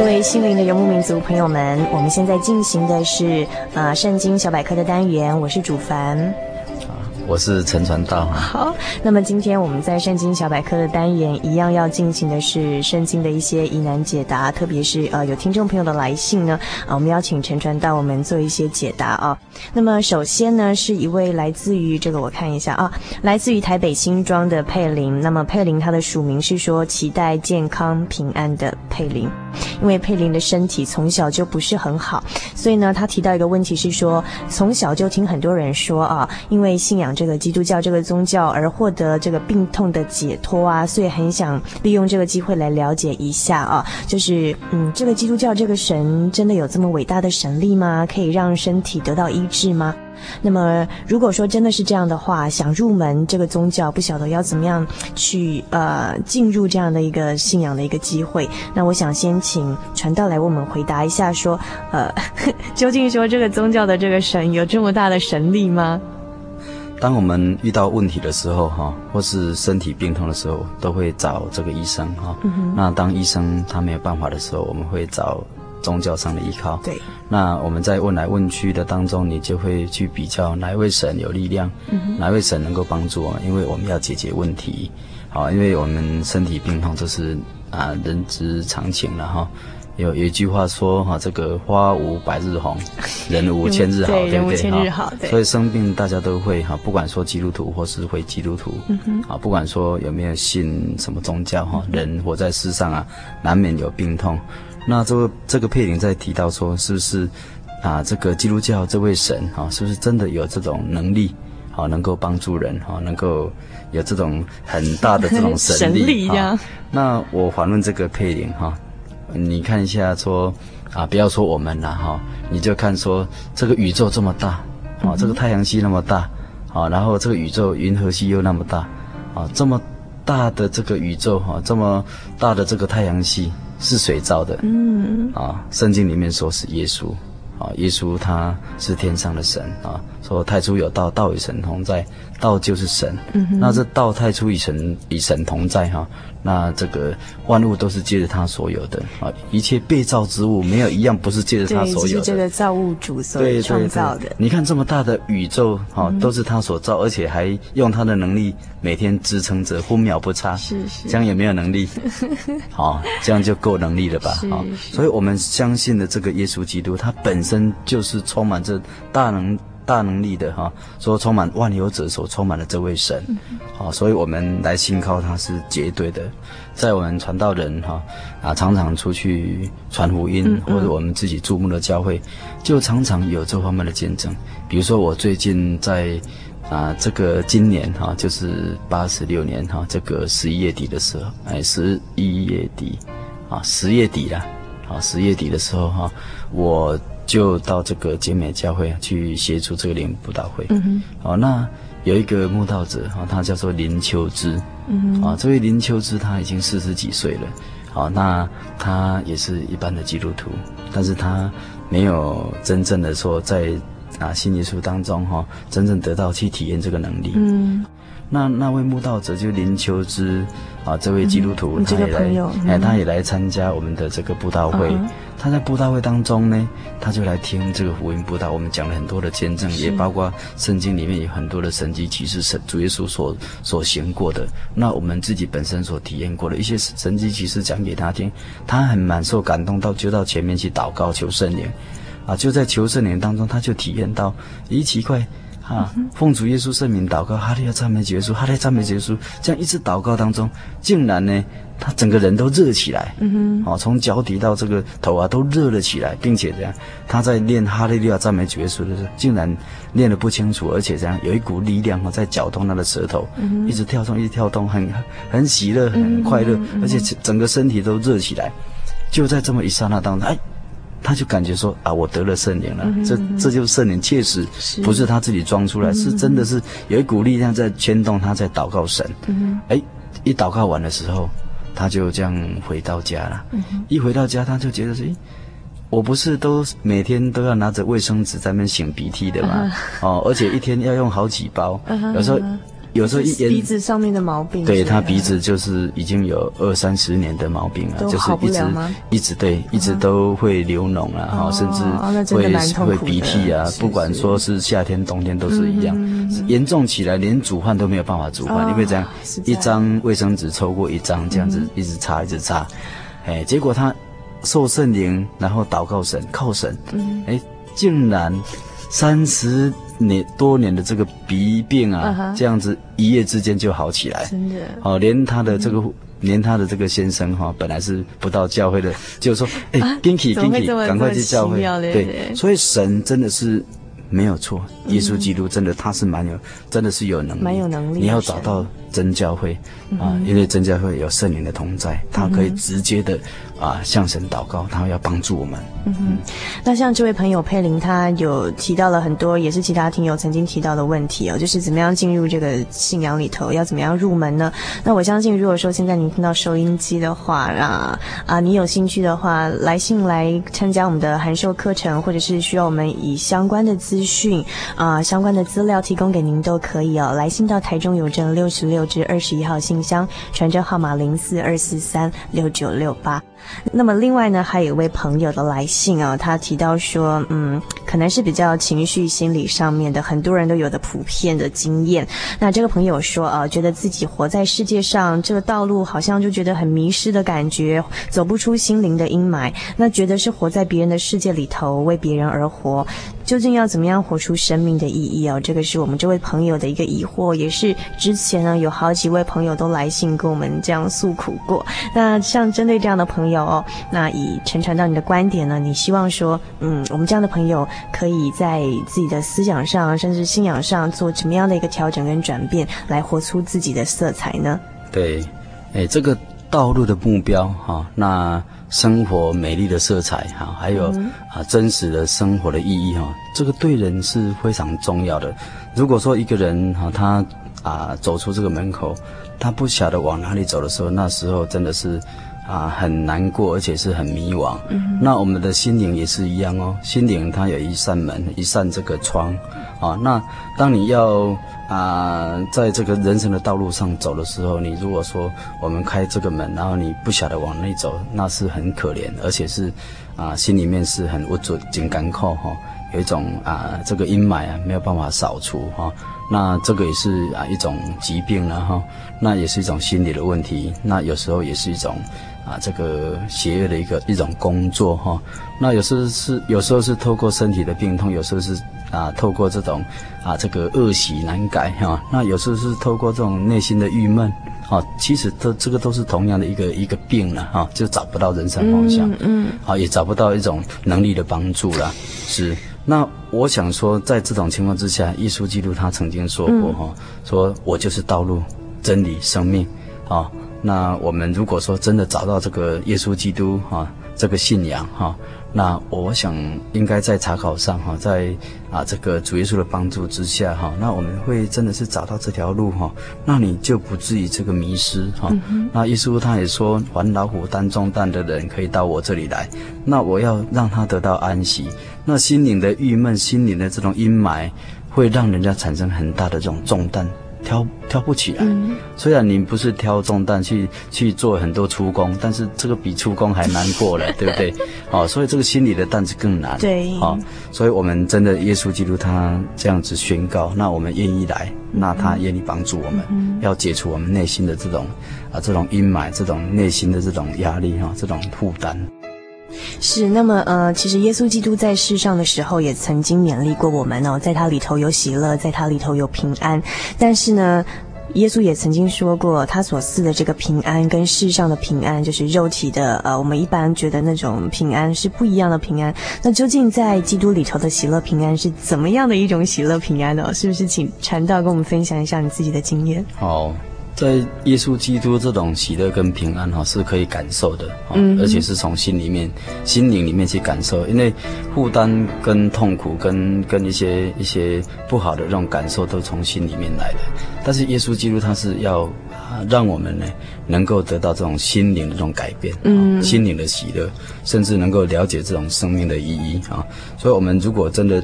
各位心灵的游牧民族朋友们，我们现在进行的是呃圣经小百科的单元，我是主凡。我是陈传道。好，那么今天我们在圣经小百科的单元一样要进行的是圣经的一些疑难解答，特别是呃有听众朋友的来信呢，啊，我们邀请陈传道我们做一些解答啊。那么首先呢，是一位来自于这个我看一下啊，来自于台北新庄的佩玲。那么佩玲她的署名是说期待健康平安的佩玲，因为佩林的身体从小就不是很好，所以呢，他提到一个问题是说，从小就听很多人说啊，因为信仰。这个基督教这个宗教而获得这个病痛的解脱啊，所以很想利用这个机会来了解一下啊，就是嗯，这个基督教这个神真的有这么伟大的神力吗？可以让身体得到医治吗？那么如果说真的是这样的话，想入门这个宗教，不晓得要怎么样去呃进入这样的一个信仰的一个机会。那我想先请传道来为我们回答一下说，说呃，究竟说这个宗教的这个神有这么大的神力吗？当我们遇到问题的时候，哈，或是身体病痛的时候，都会找这个医生，哈、嗯。那当医生他没有办法的时候，我们会找宗教上的依靠。对。那我们在问来问去的当中，你就会去比较哪一位神有力量，嗯、哪一位神能够帮助我们，因为我们要解决问题，好，因为我们身体病痛这是啊人之常情了，哈。有有一句话说哈，这个花无百日红，人无千日好，对，对不对？哈，所以生病大家都会哈，不管说基督徒或是非基督徒，嗯啊，不管说有没有信什么宗教哈，人活在世上啊，难免有病痛。那这个这个佩林在提到说，是不是啊？这个基督教这位神啊，是不是真的有这种能力，好能够帮助人啊，能够有这种很大的这种神力？神力呀。那我反问这个佩林哈。你看一下说，啊，不要说我们了哈，你就看说这个宇宙这么大，啊，这个太阳系那么大，啊，然后这个宇宙银河系又那么大，啊，这么大的这个宇宙哈，这么大的这个太阳系是谁造的？嗯，啊，圣经里面说是耶稣，啊，耶稣他是天上的神啊，说太初有道，道与神同在，道就是神。嗯，那这道太初与神与神同在哈。那这个万物都是借着他所有的啊，一切被造之物没有一样不是借着他所有的。是这个造物主所创造的。对对对。你看这么大的宇宙哈、啊，都是他所造，而且还用他的能力每天支撑着，分秒不差。是是。这样有没有能力？好、啊，这样就够能力了吧？好、啊，所以我们相信的这个耶稣基督，他本身就是充满着大能。大能力的哈，说充满万有者所充满的这位神，好，所以我们来信靠他是绝对的。在我们传道人哈啊，常常出去传福音，或者我们自己注目的教会，就常常有这方面的见证。比如说我最近在啊，这个今年哈，就是八十六年哈，这个十一月底的时候，哎，十一月底啊，十月底了，啊，十月底的时候哈，我。就到这个景美教会去协助这个灵布道会。嗯哼。好，那有一个慕道者哈，他叫做林秋之。嗯哼。啊，这位林秋之他已经四十几岁了。好，那他也是一般的基督徒，但是他没有真正的说在啊信耶稣当中哈，真正得到去体验这个能力。嗯。那那位慕道者就林秋之啊，这位基督徒，他也来，哎，他也来参加我们的这个布道会。他在布道会当中呢，他就来听这个福音布道。我们讲了很多的见证，也包括圣经里面有很多的神迹奇事，神主耶稣所所行过的。那我们自己本身所体验过的一些神迹奇事讲给他听，他很满受感动，到就到前面去祷告求圣灵。啊，就在求圣灵当中，他就体验到，咦，奇怪。啊，奉主耶稣圣名祷告，哈利路亚赞美结束，哈利亚赞美结束，这样一直祷告当中，竟然呢，他整个人都热起来，嗯哼，哦，从脚底到这个头啊都热了起来，并且这样，他在念哈利路亚赞美结束的时候，竟然念得不清楚，而且这样有一股力量哦在搅动他的舌头，嗯，一直跳动，一直跳动，很很喜乐，很快乐，而且整个身体都热起来，就在这么一刹那当中，哎。他就感觉说啊，我得了圣灵了，嗯、这这就是圣灵，确实不是他自己装出来，是，是真的是有一股力量在牵动他，在祷告神。哎、嗯，一祷告完的时候，他就这样回到家了。嗯、一回到家，他就觉得说，我不是都每天都要拿着卫生纸在那边擤鼻涕的吗？嗯、哦，而且一天要用好几包，嗯、有时候。有时候一鼻子上面的毛病，对他鼻子就是已经有二三十年的毛病了，就是一直一直对，一直都会流脓啊，哈，甚至会会鼻涕啊，不管说是夏天冬天都是一样，严重起来连煮饭都没有办法煮饭，因为这样一张卫生纸抽过一张，这样子一直擦一直擦，哎，结果他受圣灵，然后祷告神靠神，哎，竟然三十。年多年的这个鼻病啊，uh huh. 这样子一夜之间就好起来，真的。哦，连他的这个，嗯、连他的这个先生哈，本来是不到教会的，就说哎 Binky，赶快去教会，对，对，所以神真的是没有错，耶稣基督真的他是蛮有，真的是有能力，蛮有能力，你要找到真教会啊，因为真教会有圣灵的同在，他可以直接的。啊，向神祷告，他要帮助我们。嗯哼，那像这位朋友佩林，他有提到了很多，也是其他听友曾经提到的问题哦，就是怎么样进入这个信仰里头，要怎么样入门呢？那我相信，如果说现在您听到收音机的话，啊啊，你有兴趣的话，来信来参加我们的函授课程，或者是需要我们以相关的资讯啊、相关的资料提供给您都可以哦。来信到台中邮政六十六至二十一号信箱，传真号码零四二四三六九六八。那么另外呢，还有一位朋友的来信啊，他提到说，嗯，可能是比较情绪心理上面的，很多人都有的普遍的经验。那这个朋友说啊，觉得自己活在世界上这个道路，好像就觉得很迷失的感觉，走不出心灵的阴霾。那觉得是活在别人的世界里头，为别人而活。究竟要怎么样活出生命的意义哦？这个是我们这位朋友的一个疑惑，也是之前呢有好几位朋友都来信跟我们这样诉苦过。那像针对这样的朋友哦，那以承传到你的观点呢，你希望说，嗯，我们这样的朋友可以在自己的思想上，甚至信仰上做什么样的一个调整跟转变，来活出自己的色彩呢？对，哎，这个道路的目标哈、哦，那。生活美丽的色彩哈，还有啊真实的生活的意义哈，这个对人是非常重要的。如果说一个人哈，他啊走出这个门口，他不晓得往哪里走的时候，那时候真的是啊很难过，而且是很迷惘。嗯。那我们的心灵也是一样哦，心灵它有一扇门，一扇这个窗啊。那当你要。啊，在这个人生的道路上走的时候，你如果说我们开这个门，然后你不晓得往内走，那是很可怜，而且是啊，心里面是很无助、紧干扣哈，有一种啊，这个阴霾啊没有办法扫除哈、哦，那这个也是啊一种疾病了哈、哦，那也是一种心理的问题，那有时候也是一种啊这个邪恶的一个一种工作哈、哦，那有时候是有时候是透过身体的病痛，有时候是。啊，透过这种啊，这个恶习难改哈、啊，那有时候是透过这种内心的郁闷，啊，其实都这个都是同样的一个一个病了哈、啊，就找不到人生方向，嗯，嗯啊，也找不到一种能力的帮助了，是。那我想说，在这种情况之下，耶稣基督他曾经说过哈、啊，说我就是道路、真理、生命，啊，那我们如果说真的找到这个耶稣基督哈、啊，这个信仰哈。啊那我想应该在查考上哈，在啊这个主耶稣的帮助之下哈，那我们会真的是找到这条路哈，那你就不至于这个迷失哈。嗯、那耶稣他也说，凡老虎担重担的人可以到我这里来，那我要让他得到安息。那心灵的郁闷、心灵的这种阴霾，会让人家产生很大的这种重担。挑挑不起来，嗯、虽然你不是挑重担去去做很多出工，但是这个比出工还难过了，对不对？哦，所以这个心里的担子更难。对，哦，所以我们真的耶稣基督他这样子宣告，那我们愿意来，那他愿意帮助我们，嗯、要解除我们内心的这种啊这种阴霾，这种内心的这种压力哈，这种负担。是，那么呃，其实耶稣基督在世上的时候，也曾经勉励过我们哦，在他里头有喜乐，在他里头有平安。但是呢，耶稣也曾经说过，他所赐的这个平安跟世上的平安，就是肉体的呃，我们一般觉得那种平安是不一样的平安。那究竟在基督里头的喜乐平安是怎么样的一种喜乐平安呢？是不是请传道跟我们分享一下你自己的经验？好。在耶稣基督这种喜乐跟平安哈是可以感受的，嗯，而且是从心里面、心灵里面去感受，因为负担跟痛苦跟跟一些一些不好的这种感受都从心里面来的。但是耶稣基督他是要让我们呢能够得到这种心灵的这种改变，嗯，心灵的喜乐，甚至能够了解这种生命的意义啊。所以，我们如果真的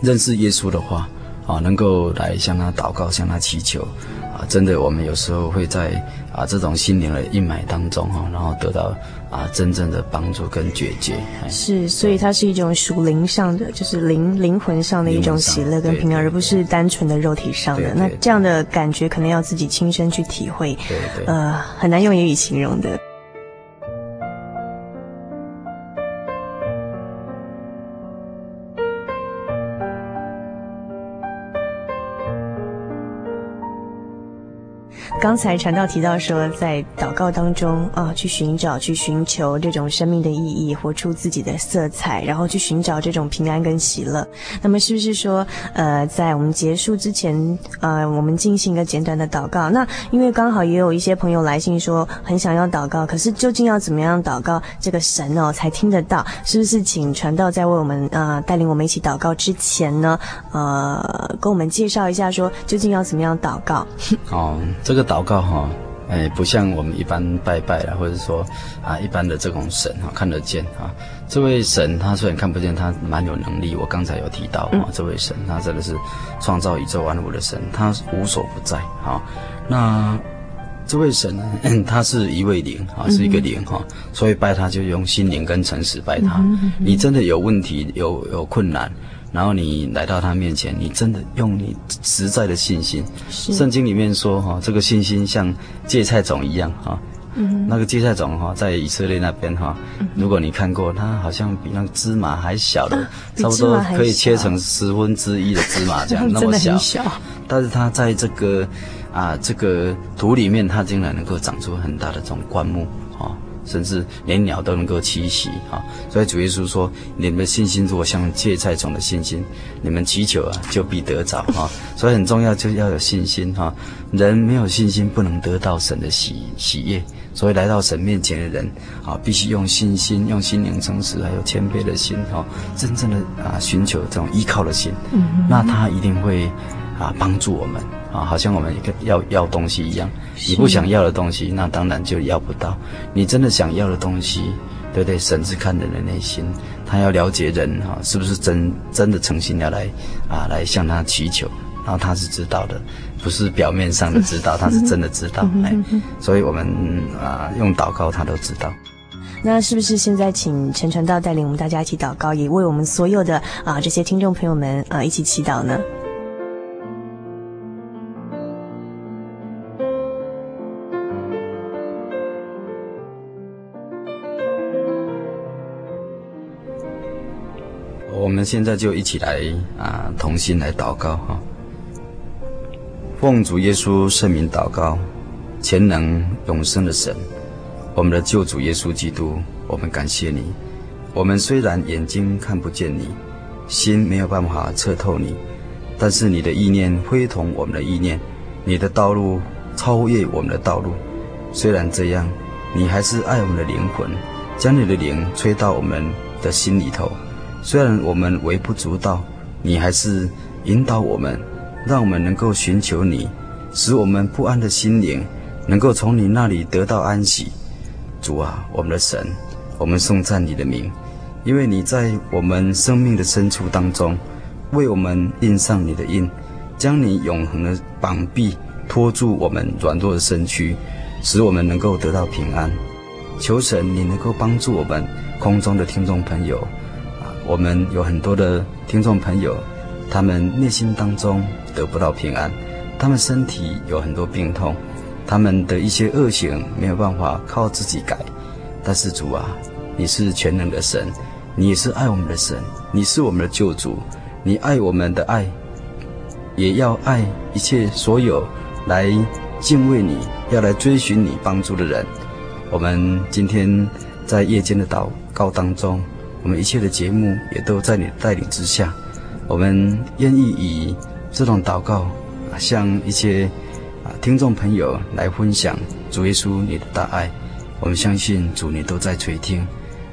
认识耶稣的话，啊，能够来向他祷告，向他祈求。啊，真的，我们有时候会在啊这种心灵的阴霾当中哈，然后得到啊真正的帮助跟解决绝。是，所以它是一种属灵上的，就是灵灵魂上的一种喜乐跟平安，而不是单纯的肉体上的。那这样的感觉可能要自己亲身去体会，对对，呃，很难用言语形容的。刚才传道提到说，在祷告当中啊，去寻找、去寻求这种生命的意义，活出自己的色彩，然后去寻找这种平安跟喜乐。那么，是不是说，呃，在我们结束之前，呃，我们进行一个简短的祷告？那因为刚好也有一些朋友来信说，很想要祷告，可是究竟要怎么样祷告，这个神哦才听得到？是不是请传道在为我们呃带领我们一起祷告之前呢，呃，跟我们介绍一下说，究竟要怎么样祷告？哦，这个。祷告哈，哎，不像我们一般拜拜啦，或者说啊，一般的这种神哈，看得见啊。这位神他虽然看不见，他蛮有能力。我刚才有提到啊，这位神他真的是创造宇宙万物的神，他无所不在啊。那这位神呢，他是一位灵啊，是一个灵哈，所以拜他就用心灵跟诚实拜他。你真的有问题，有有困难。然后你来到他面前，你真的用你实在的信心。圣经里面说哈，这个信心像芥菜种一样哈。嗯。那个芥菜种哈，在以色列那边哈，如果你看过，它好像比那个芝麻还小的，啊、差不多可以切成十分之一的芝麻这样，那么小。小但是它在这个啊这个土里面，它竟然能够长出很大的这种灌木啊。甚至连鸟都能够栖息啊！所以主耶稣说：“你们的信心如果像芥菜种的信心，你们祈求啊，就必得着啊！”所以很重要，就是要有信心哈。人没有信心，不能得到神的喜喜悦。所以来到神面前的人啊，必须用信心、用心灵诚实，还有谦卑的心哈，真正的啊寻求这种依靠的心。嗯，那他一定会啊帮助我们。啊，好像我们一个要要东西一样，你不想要的东西，那当然就要不到。你真的想要的东西，对不对？神是看人的内心，他要了解人哈，是不是真真的诚心要来啊，来向他祈求，然后他是知道的，不是表面上的知道，他是真的知道。哎，所以我们啊，用祷告他都知道。那是不是现在请陈传道带领我们大家一起祷告，也为我们所有的啊这些听众朋友们啊一起祈祷呢？我们现在就一起来啊，同心来祷告哈。奉主耶稣圣名祷告，全能永生的神，我们的救主耶稣基督，我们感谢你。我们虽然眼睛看不见你，心没有办法测透你，但是你的意念非同我们的意念，你的道路超越我们的道路。虽然这样，你还是爱我们的灵魂，将你的灵吹到我们的心里头。虽然我们微不足道，你还是引导我们，让我们能够寻求你，使我们不安的心灵能够从你那里得到安息。主啊，我们的神，我们颂赞你的名，因为你在我们生命的深处当中，为我们印上你的印，将你永恒的膀臂托住我们软弱的身躯，使我们能够得到平安。求神，你能够帮助我们空中的听众朋友。我们有很多的听众朋友，他们内心当中得不到平安，他们身体有很多病痛，他们的一些恶行没有办法靠自己改。但是主啊，你是全能的神，你是爱我们的神，你是我们的救主，你爱我们的爱，也要爱一切所有来敬畏你、要来追寻你帮助的人。我们今天在夜间的祷告当中，我们一切的节目也都在你的带领之下，我们愿意以这种祷告，向一些啊听众朋友来分享主耶稣你的大爱。我们相信主，你都在垂听。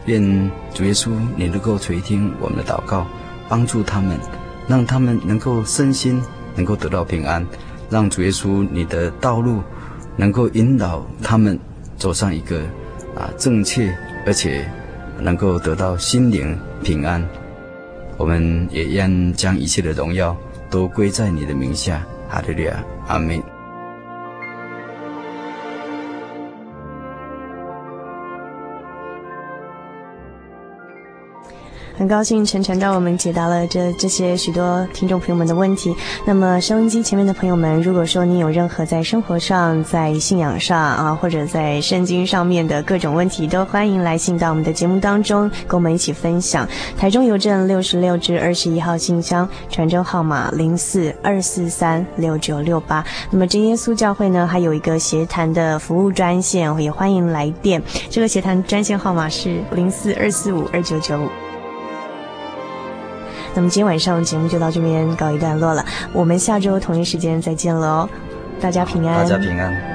愿主耶稣，你能够垂听我们的祷告，帮助他们，让他们能够身心能够得到平安。让主耶稣，你的道路能够引导他们走上一个啊正确，而且能够得到心灵平安。我们也愿将一切的荣耀都归在你的名下。哈利路亚，阿门。很高兴晨晨为我们解答了这这些许多听众朋友们的问题。那么收音机前面的朋友们，如果说你有任何在生活上、在信仰上啊，或者在圣经上面的各种问题，都欢迎来信到我们的节目当中，跟我们一起分享。台中邮政六十六至二十一号信箱，传真号码零四二四三六九六八。那么真耶稣教会呢，还有一个协谈的服务专线，也欢迎来电。这个协谈专线号码是零四二四五二九九五。那么今天晚上节目就到这边告一段落了，我们下周同一时间再见了哦，大家平安，大家平安。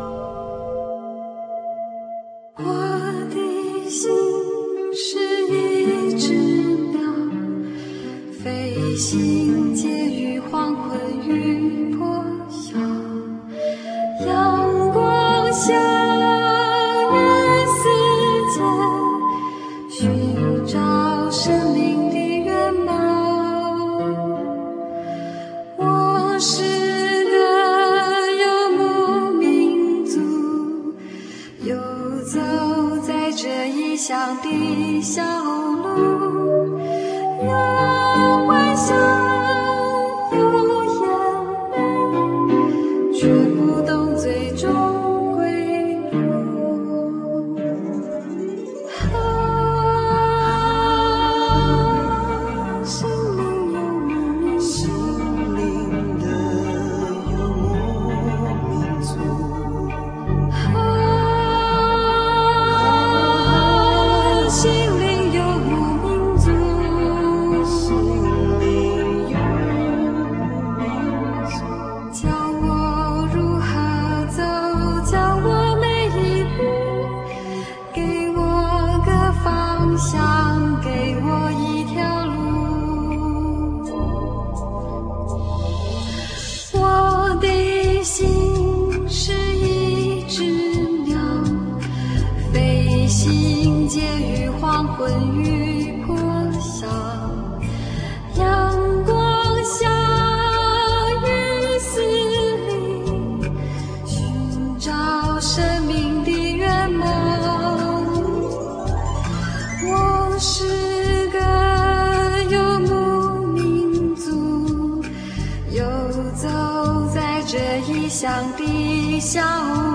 乡的小